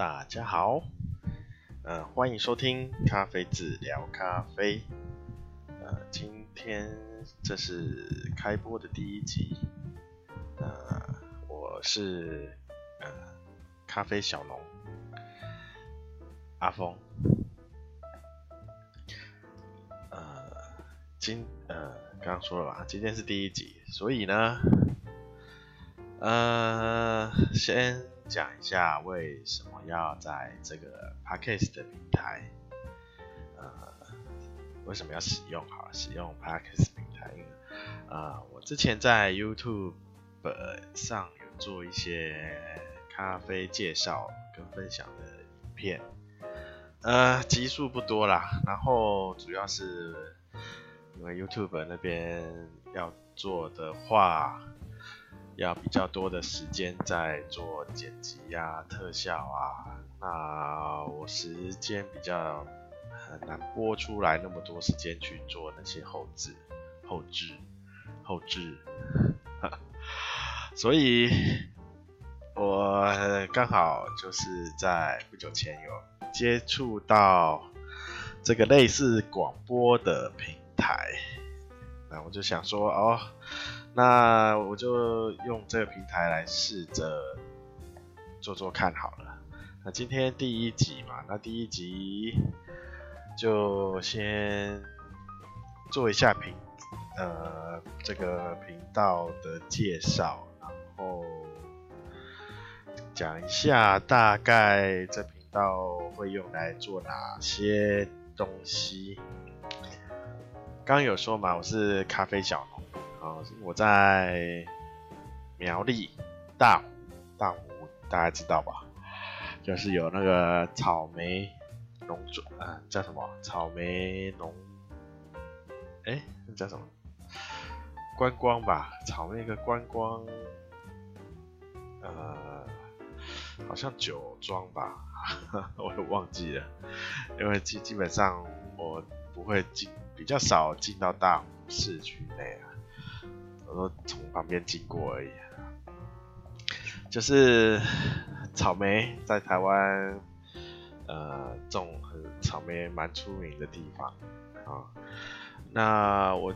大家好，呃，欢迎收听咖啡志聊咖啡。呃，今天这是开播的第一集。呃，我是呃咖啡小农阿峰。呃，今呃刚刚说了吧，今天是第一集，所以呢，呃，先。讲一下为什么要在这个 Podcast 的平台，呃，为什么要使用好使用 Podcast 平台？因为呃，我之前在 YouTube 上有做一些咖啡介绍跟分享的影片，呃，集数不多啦。然后主要是因为 YouTube 那边要做的话。要比较多的时间在做剪辑啊、特效啊，那我时间比较很难拨出来那么多时间去做那些后置、后置、后置，所以我刚好就是在不久前有接触到这个类似广播的平台，那我就想说哦。那我就用这个平台来试着做做看好了。那今天第一集嘛，那第一集就先做一下频呃这个频道的介绍，然后讲一下大概这频道会用来做哪些东西。刚有说嘛，我是咖啡小农。啊，我在苗栗大湖，大湖大家知道吧？就是有那个草莓农庄，啊，叫什么？草莓农，哎、那叫什么？观光吧，草莓一个观光，呃，好像酒庄吧，我也忘记了，因为基基本上我不会进，比较少进到大湖市区内啊。我都从旁边经过而已，就是草莓在台湾，呃，种草莓蛮出名的地方啊。那我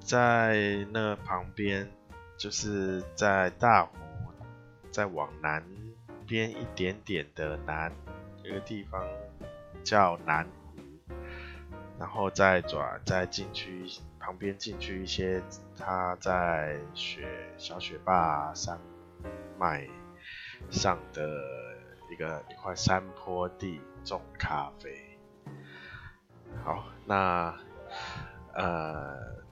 在那旁边，就是在大湖，再往南边一点点的南一个地方叫南，然后再转再进去。旁边进去一些，他在雪小雪霸山脉上的一个一块山坡地种咖啡。好，那呃，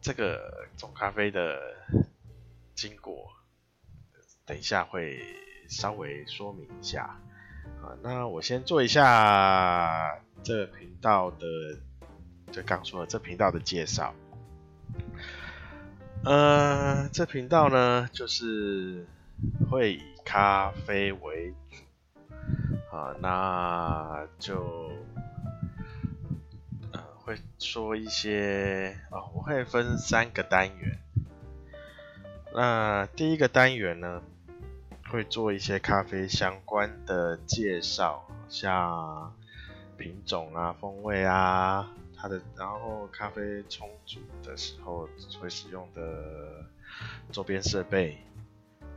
这个种咖啡的经过，等一下会稍微说明一下。啊，那我先做一下这个频道的。就刚说了这频道的介绍，呃，这频道呢就是会以咖啡为主，啊，那就呃会说一些哦，我会分三个单元，那第一个单元呢会做一些咖啡相关的介绍，像品种啊、风味啊。它的，然后咖啡冲煮的时候会使用的周边设备，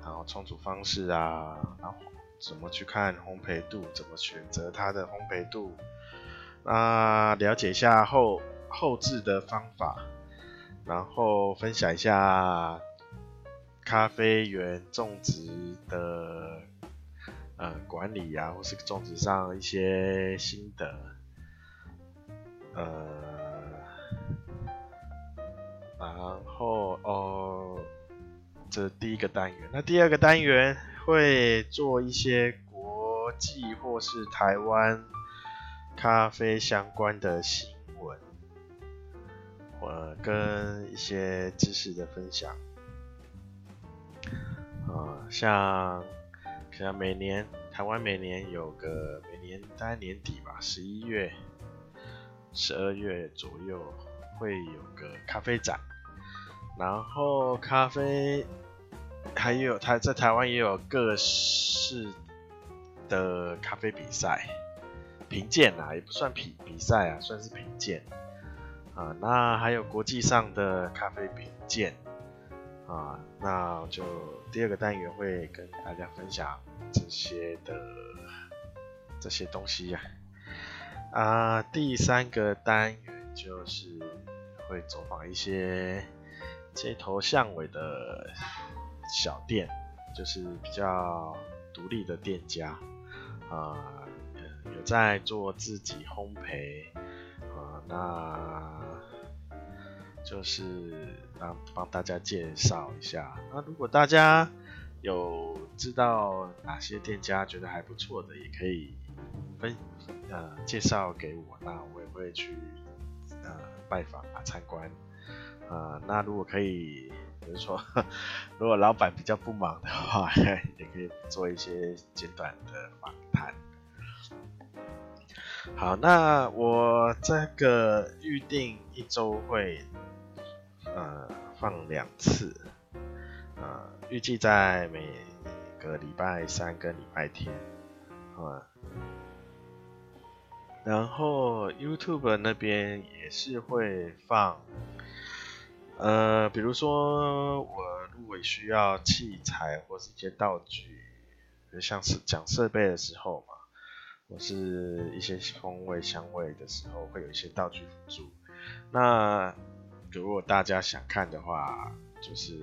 然后冲煮方式啊，然后怎么去看烘焙度，怎么选择它的烘焙度，那了解一下后后置的方法，然后分享一下咖啡园种植的呃管理啊，或是种植上一些心得。呃，然后哦，这是第一个单元。那第二个单元会做一些国际或是台湾咖啡相关的新闻，呃，跟一些知识的分享。啊、呃，像像每年台湾每年有个每年大概年底吧，十一月。十二月左右会有个咖啡展，然后咖啡还有台在台湾也有各式的咖啡比赛评鉴啊，也不算比比赛啊，算是评鉴啊。那还有国际上的咖啡评鉴啊。那就第二个单元会跟大家分享这些的这些东西呀。啊，第三个单元就是会走访一些街头巷尾的小店，就是比较独立的店家，啊，有在做自己烘焙，啊，那就是帮帮大家介绍一下。那如果大家有知道哪些店家觉得还不错的，也可以分。呃，介绍给我，那我也会去呃拜访啊，参观啊、呃。那如果可以，比如说，如果老板比较不忙的话，也可以做一些简短的访谈。好，那我这个预定一周会呃放两次，呃，预计在每个礼拜三跟礼拜天，啊。然后 YouTube 那边也是会放，呃，比如说我如果需要器材或是一些道具，像是讲设备的时候嘛，或是一些风味香味的时候，会有一些道具辅助。那如果大家想看的话，就是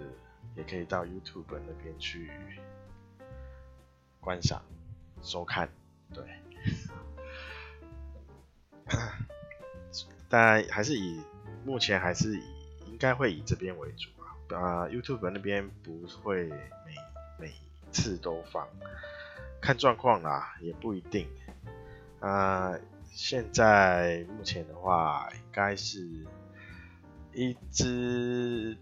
也可以到 YouTube 那边去观赏、收看，对。但还是以目前还是以应该会以这边为主啊，啊、YouTube 那边不会每每次都放，看状况啦，也不一定。啊、现在目前的话，应该是一支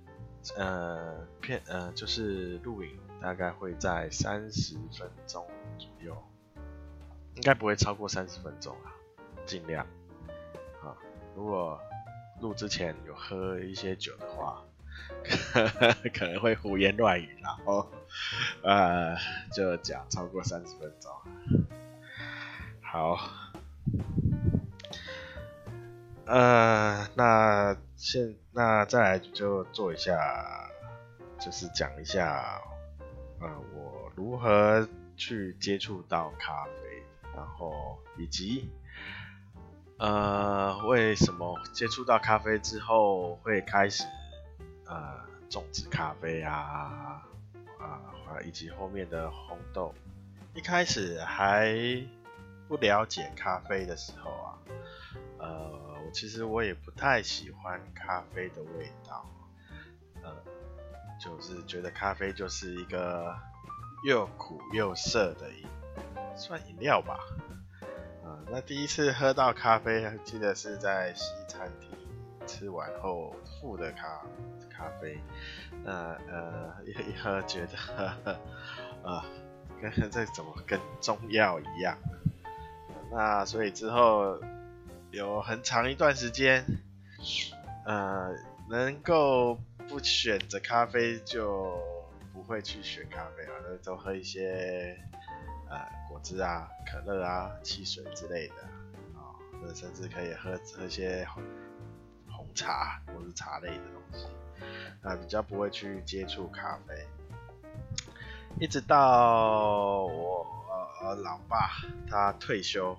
呃片呃就是录影大概会在三十分钟左右，应该不会超过三十分钟啊。尽量啊，如果录之前有喝一些酒的话，可能会胡言乱语，然后呃就讲超过三十分钟。好，呃，那现那再来就做一下，就是讲一下，呃，我如何去接触到咖啡，然后以及。呃，为什么接触到咖啡之后会开始呃种植咖啡啊啊，以及后面的烘豆？一开始还不了解咖啡的时候啊，呃，其实我也不太喜欢咖啡的味道，呃，就是觉得咖啡就是一个又苦又涩的饮，算饮料吧。那第一次喝到咖啡，记得是在西餐厅吃完后附的咖咖啡。那呃一一喝觉得呵呵啊，跟这怎么跟中药一样？那所以之后有很长一段时间，呃，能够不选择咖啡就不会去选咖啡了，都喝一些。呃，果汁啊、可乐啊、汽水之类的，啊、哦，甚至可以喝喝一些红，红茶或是茶类的东西，啊，比较不会去接触咖啡。一直到我呃老爸他退休，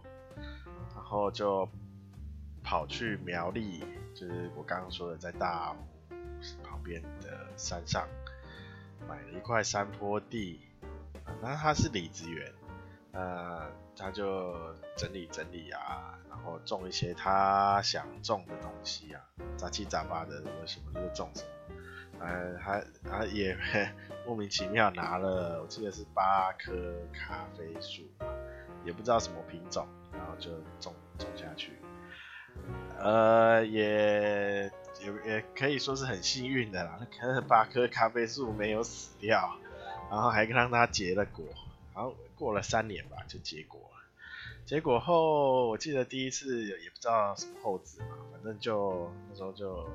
然后就跑去苗栗，就是我刚刚说的在大湖旁边的山上，买了一块山坡地。那他是李子园，呃，他就整理整理啊，然后种一些他想种的东西啊，杂七杂八的什么什么就种什么，呃，还还也 莫名其妙拿了，我记得是八棵咖啡树，也不知道什么品种，然后就种种下去，呃，也也也可以说是很幸运的啦，那八棵咖啡树没有死掉。然后还让它结了果，然后过了三年吧，就结果了。结果后，我记得第一次也不知道什么后子嘛，反正就那时候就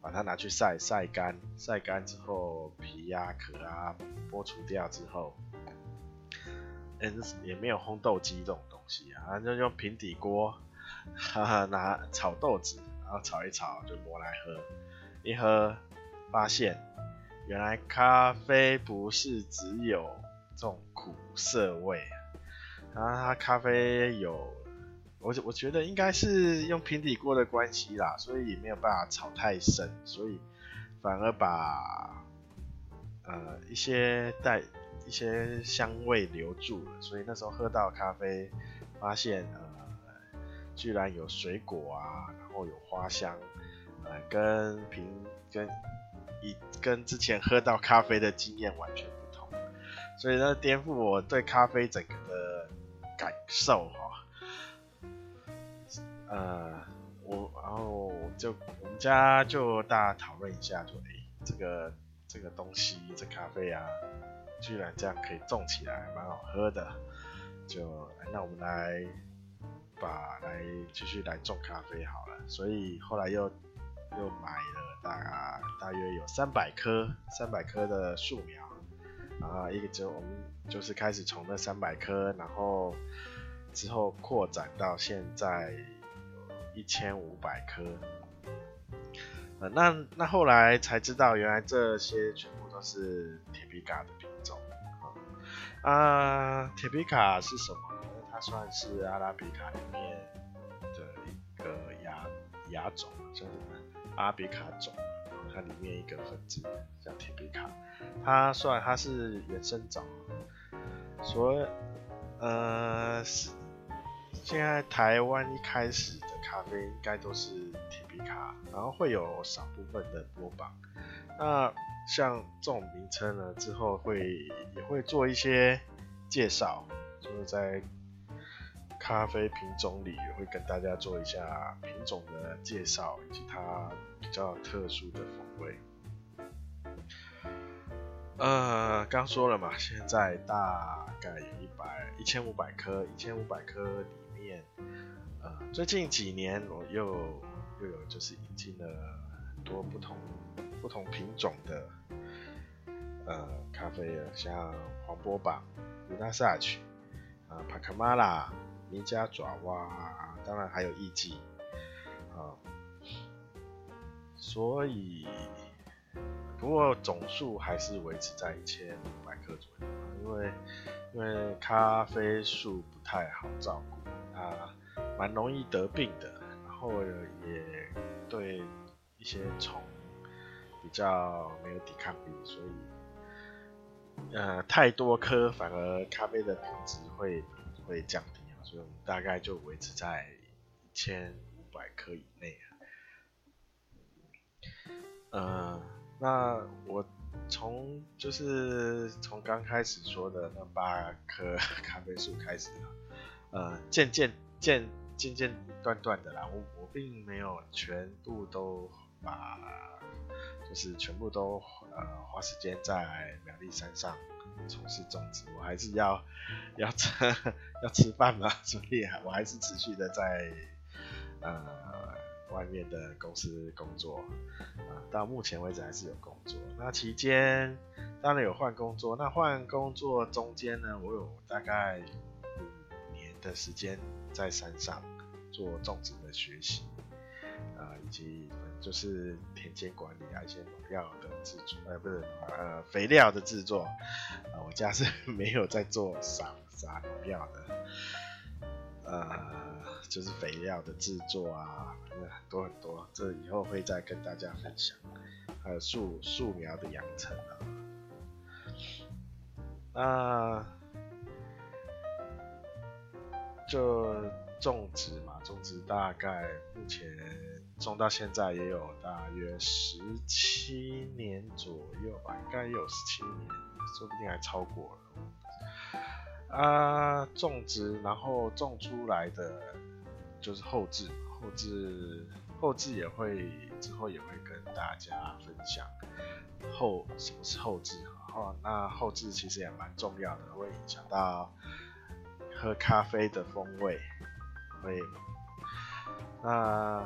把它拿去晒晒干，晒干之后皮呀、啊、壳啊剥除掉之后，嗯，也没有烘豆机这种东西啊，就用平底锅，哈哈，拿炒豆子，然后炒一炒就磨来喝，一喝发现原来咖啡不是只有这种苦涩味，然后它咖啡有，我我觉得应该是用平底锅的关系啦，所以也没有办法炒太深，所以反而把呃一些带。一些香味留住了，所以那时候喝到咖啡，发现，居然有水果啊，然后有花香，呃，跟平跟一跟之前喝到咖啡的经验完全不同，所以呢，颠覆我对咖啡整个的感受哈。呃，我然后就我们家就大家讨论一下，就哎、欸，这个这个东西这咖啡啊。居然这样可以种起来，蛮好喝的。就那我们来把来继续来种咖啡好了。所以后来又又买了大大约有三百棵三百棵的树苗，啊一个就我们就是开始从那三百棵，然后之后扩展到现在有一千五百棵。呃，那那后来才知道，原来这些全部都是铁皮卡的品种啊。铁皮卡是什么？算是阿拉比卡里面的一个亚亚种，就是阿比卡种，它里面一个分支叫铁皮卡。它算它是原生种，所以呃，现在台湾一开始的咖啡应该都是铁皮卡，然后会有少部分的波榜。那像这种名称呢，之后会也会做一些介绍，就是在咖啡品种里也会跟大家做一下品种的介绍，以及它比较特殊的风味。呃，刚说了嘛，现在大概有一百一千五百颗，一千五百颗里面，呃，最近几年我又又有就是引进了很多不同不同品种的。呃，咖啡啊，像黄波榜、鲁纳萨曲、啊帕卡马拉、尼加爪哇，当然还有艺妓啊，所以不过总数还是维持在一千五百棵左右，因为因为咖啡树不太好照顾，它蛮容易得病的，然后也对一些虫比较没有抵抗力，所以。呃，太多颗反而咖啡的品质会会降低就，大概就维持在一千五百颗以内啊。呃，那我从就是从刚开始说的那八棵 咖啡树开始，呃，渐渐渐渐渐断断的啦，我我并没有全部都把。就是全部都呃花时间在苗栗山上从事种植，我还是要要吃要吃饭嘛，所以我还是持续的在呃外面的公司工作啊、到目前为止还是有工作。那期间当然有换工作，那换工作中间呢，我有大概五年的时间在山上做种植的学习。啊、以及就是田间管理啊，一些农药的制作，呃，不是，呃，肥料的制作，啊、呃，我家是 没有在做撒撒农药的，呃，就是肥料的制作啊，反正很多很多，这以后会再跟大家分享，还有树树苗的养成啊，那就种植嘛，种植大概目前。种到现在也有大约十七年左右吧，应该也有十七年，说不定还超过了。啊，种植然后种出来的就是后置，后置后置也会之后也会跟大家分享后什么是后置哈。那后置其实也蛮重要的，会影响到喝咖啡的风味，会那。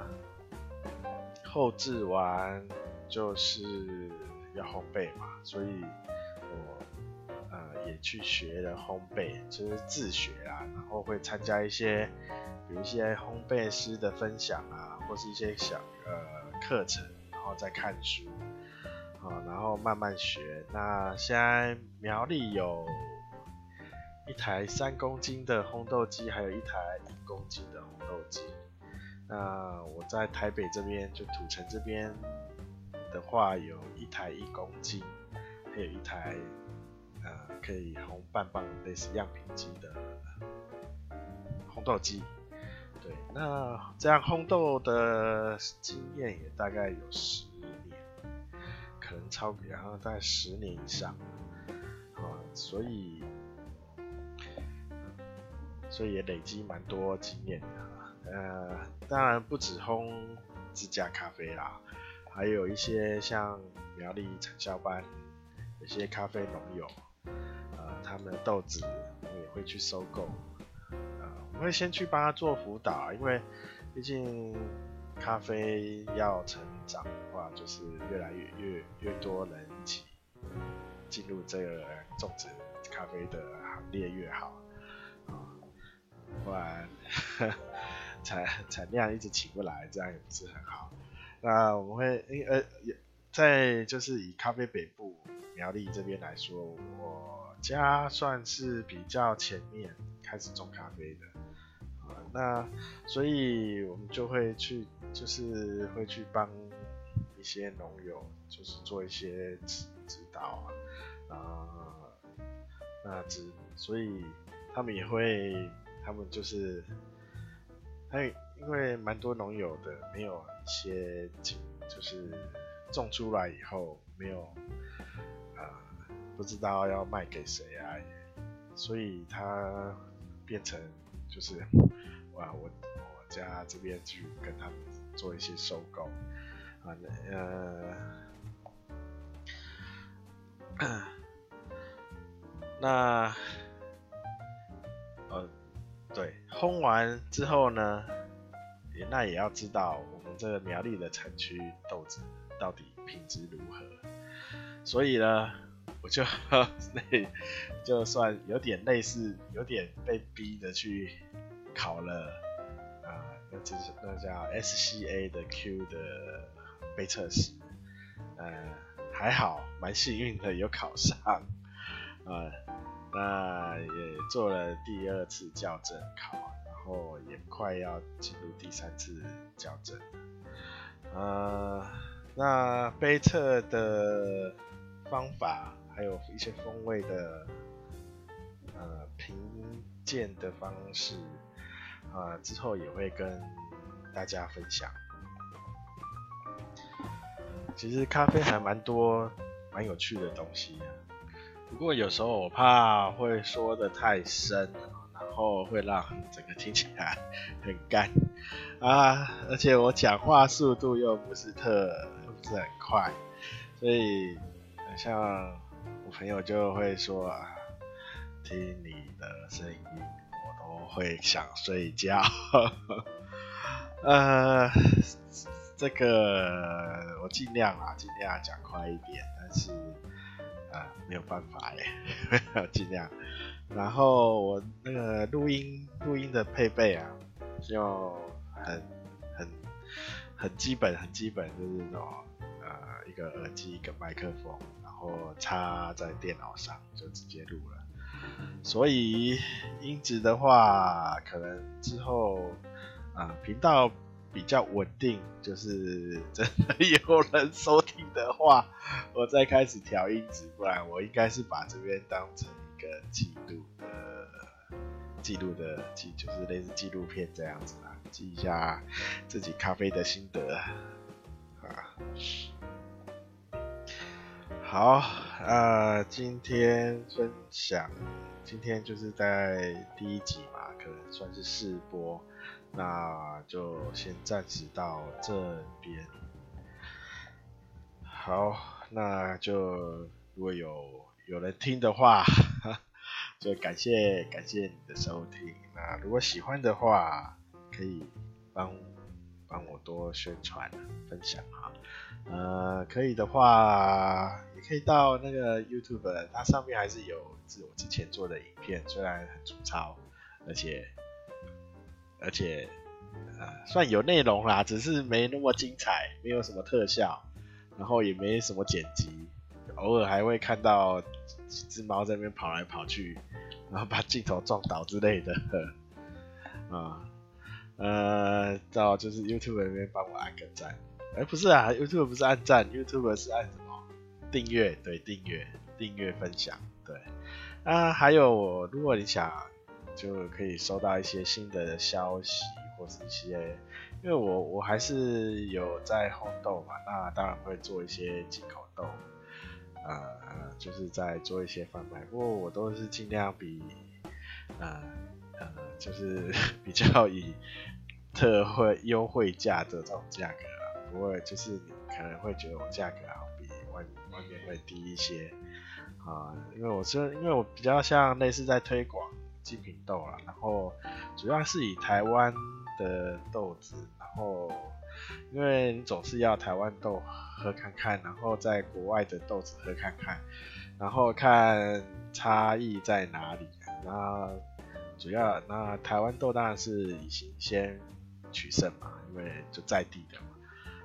后制完就是要烘焙嘛，所以我呃也去学了烘焙，就是自学啊，然后会参加一些，比如一些烘焙师的分享啊，或是一些小呃课程，然后再看书，啊，然后慢慢学。那现在苗栗有一台三公斤的烘豆机，还有一台一公斤的烘豆机。那我在台北这边，就土城这边的话，有一台一公斤，还有一台呃可以烘半磅类似样品机的烘豆机。对，那这样烘豆的经验也大概有十年，可能超，然后在十年以上，啊，所以所以也累积蛮多经验的。呃，当然不止烘自家咖啡啦，还有一些像苗栗产销班，有些咖啡农友，呃，他们的豆子我们也会去收购，呃，我会先去帮他做辅导，因为毕竟咖啡要成长的话，就是越来越越越多人一起进入这个种植咖啡的行列越好，不然。产产量一直起不来，这样也不是很好。那我们会，因呃，在就是以咖啡北部苗栗这边来说，我家算是比较前面开始种咖啡的啊。那所以我们就会去，就是会去帮一些农友，就是做一些指指导啊。那指，所以他们也会，他们就是。还因为蛮多农友的没有一些就是种出来以后没有啊、呃、不知道要卖给谁啊，所以他变成就是哇我我家这边去跟他们做一些收购啊呃那。对，烘完之后呢，也那也要知道我们这个苗栗的产区豆子到底品质如何。所以呢，我就那 就算有点类似，有点被逼着去考了啊、那就是那叫 SCA 的 Q 的杯测试，呃，还好，蛮幸运的有考上，啊、那也做了第二次校正考，然后也快要进入第三次校正。呃，那杯测的方法，还有一些风味的呃评鉴的方式，啊、之后也会跟大家分享。其实咖啡还蛮多蛮有趣的东西。不过有时候我怕会说的太深，然后会让整个听起来很干啊，而且我讲话速度又不是特不是很快，所以像我朋友就会说啊，听你的声音我都会想睡觉。呃，这个我尽量啊，尽量讲快一点，但是。啊，没有办法耶，尽量。然后我那个录音录音的配备啊，就很很很基本，很基本，就是那种呃一个耳机一个麦克风，然后插在电脑上就直接录了。所以音质的话，可能之后啊频道。比较稳定，就是真的有人收听的话，我再开始调音质，不然我应该是把这边当成一个记录的、记录的记，就是类似纪录片这样子啦，记一下自己咖啡的心得啊。好，呃，今天分享，今天就是在第一集嘛，可能算是试播。那就先暂时到这边。好，那就如果有有人听的话，就感谢感谢你的收听。那如果喜欢的话，可以帮帮我多宣传分享哈。呃，可以的话，也可以到那个 YouTube，它上面还是有是我之前做的影片，虽然很粗糙，而且而且呃算有内容啦，只是没那么精彩，没有什么特效，然后也没什么剪辑，偶尔还会看到几只猫在那边跑来跑去，然后把镜头撞倒之类的，啊。呃，到就是 YouTube 那边帮我按个赞，哎、不是啊，YouTube 不是按赞，YouTube 是按什么？订阅，对，订阅，订阅分享，对。啊，还有我，如果你想，就可以收到一些新的消息，或是一些，因为我我还是有在烘豆嘛，那当然会做一些进口豆，呃，就是在做一些贩卖，不过我都是尽量比，呃。呃，就是 比较以特惠优惠价这种价格啊，不会就是你可能会觉得我价格好比外外面会低一些啊，因为我是因为我比较像类似在推广精品豆啊，然后主要是以台湾的豆子，然后因为你总是要台湾豆喝看看，然后在国外的豆子喝看看，然后看差异在哪里，那。主要那台湾豆当然是以新鲜取胜嘛，因为就在地的嘛。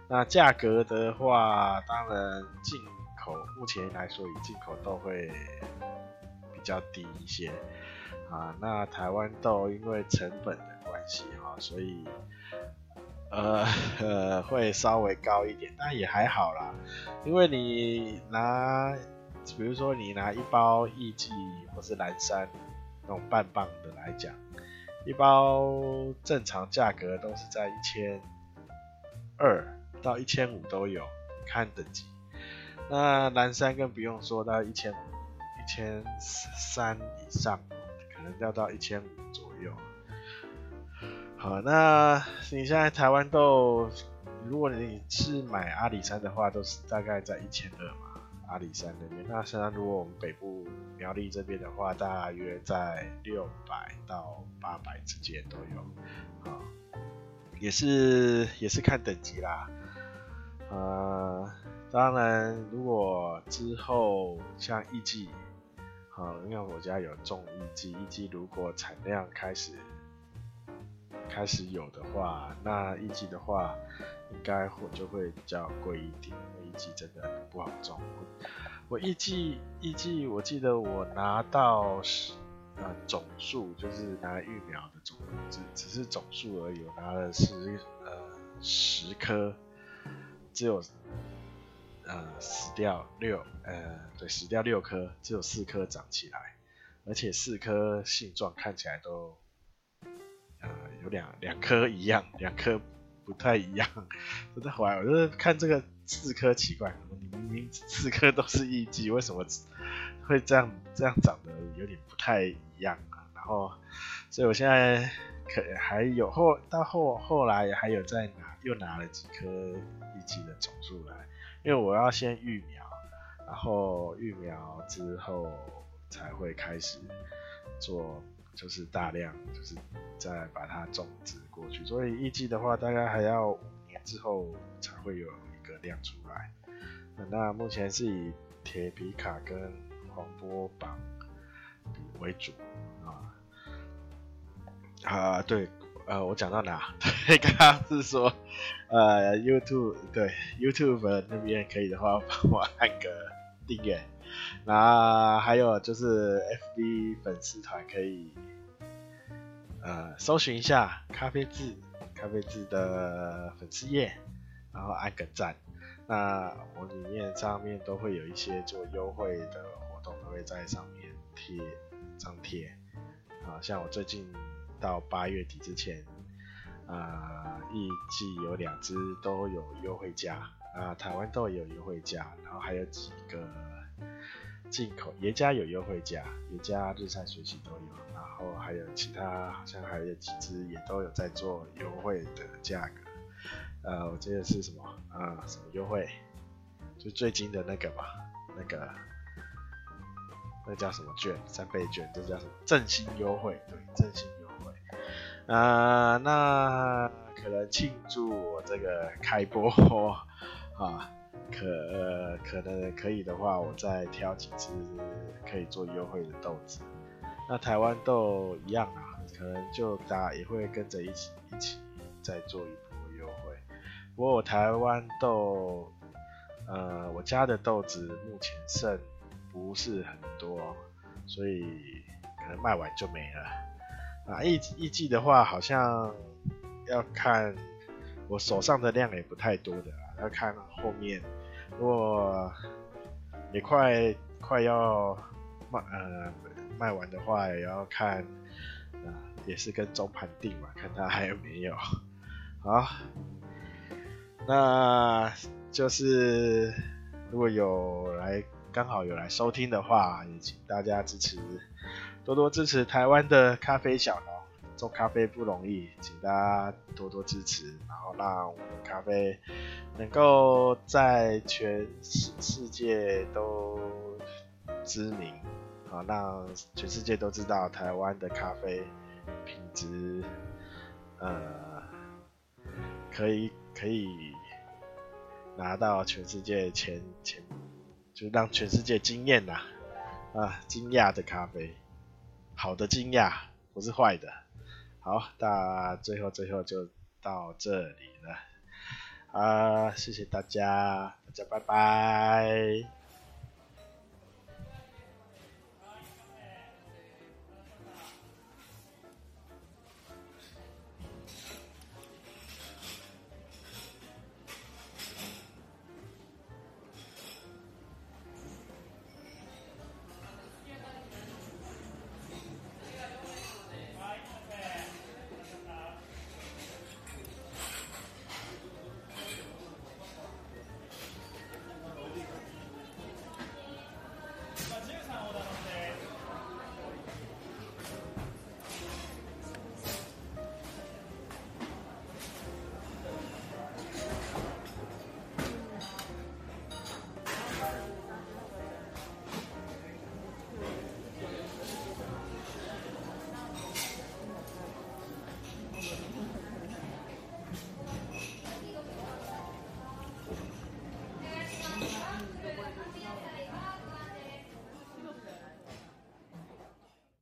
那价格的话，当然进口目前来说以进口豆会比较低一些啊。那台湾豆因为成本的关系哈，所以呃呃会稍微高一点，但也还好啦。因为你拿，比如说你拿一包艺伎或是蓝山。那种半磅的来讲，一包正常价格都是在一千二到一千五都有，看等级。那蓝山更不用说，到一千五、一千三以上，能要到一千五左右。好，那你现在台湾豆，如果你是买阿里山的话，都是大概在一千二嘛。阿里山那边，那现在如果我们北部苗栗这边的话，大约在六百到八百之间都有，啊，也是也是看等级啦，呃，当然如果之后像艺伎，啊，因为我家有种一季，一季如果产量开始开始有的话，那一季的话。应该会就会比较贵一点，因为一季真的不好种。我一季一季，我记得我拿到是呃总数，就是拿育苗的种，只只是总数而已。我拿了十呃十颗，只有呃死掉六呃对死掉六颗，只有四颗长起来，而且四颗性状看起来都呃有两两颗一样，两颗。不太一样，真的怀疑，我就是看这个四颗奇怪，你明明四颗都是艺伎，为什么会这样这样长得有点不太一样啊？然后，所以我现在可还有后到后后来还有再拿又拿了几颗艺伎的种数来，因为我要先育苗，然后育苗之后才会开始做。就是大量，就是再把它种植过去，所以艺伎的话，大概还要五年之后才会有一个量出来。那目前是以铁皮卡跟黄波榜为主啊。啊，对，呃，我讲到哪？对，刚刚是说，呃，YouTube 对 YouTube 那边可以的话，帮我按个订阅。那还有就是 FB 粉丝团可以，呃，搜寻一下咖啡志，咖啡志的粉丝页，然后按个赞。那我里面上面都会有一些做优惠的活动，都会在上面贴张贴。啊，像我最近到八月底之前，啊，预计有两支都有优惠价，啊，台湾豆也有优惠价，然后还有几个。进口爷家有优惠价，爷家日晒水洗都有，然后还有其他好像还有几支也都有在做优惠的价格。呃，我记得是什么啊？什么优惠？就最近的那个嘛，那个那叫什么券？三倍券，这叫什么？振兴优惠，对，振兴优。啊、那可能庆祝我这个开播啊。可、呃、可能可以的话，我再挑几只可以做优惠的豆子。那台湾豆一样啊，可能就大家也会跟着一起一起再做一波优惠。不过我台湾豆，呃，我家的豆子目前剩不是很多，所以可能卖完就没了。啊，一一季的话，好像要看我手上的量也不太多的啦，要看后面。如果也快快要卖呃卖完的话，也要看，呃，也是跟中盘定嘛，看它还有没有。好，那就是如果有来刚好有来收听的话，也请大家支持，多多支持台湾的咖啡小农。做咖啡不容易，请大家多多支持，然后让我们咖啡能够在全世世界都知名，好让全世界都知道台湾的咖啡品质，呃，可以可以拿到全世界前前，就让全世界惊艳呐，啊，惊讶的咖啡，好的惊讶，不是坏的。好，那最后最后就到这里了，啊，谢谢大家，大家拜拜。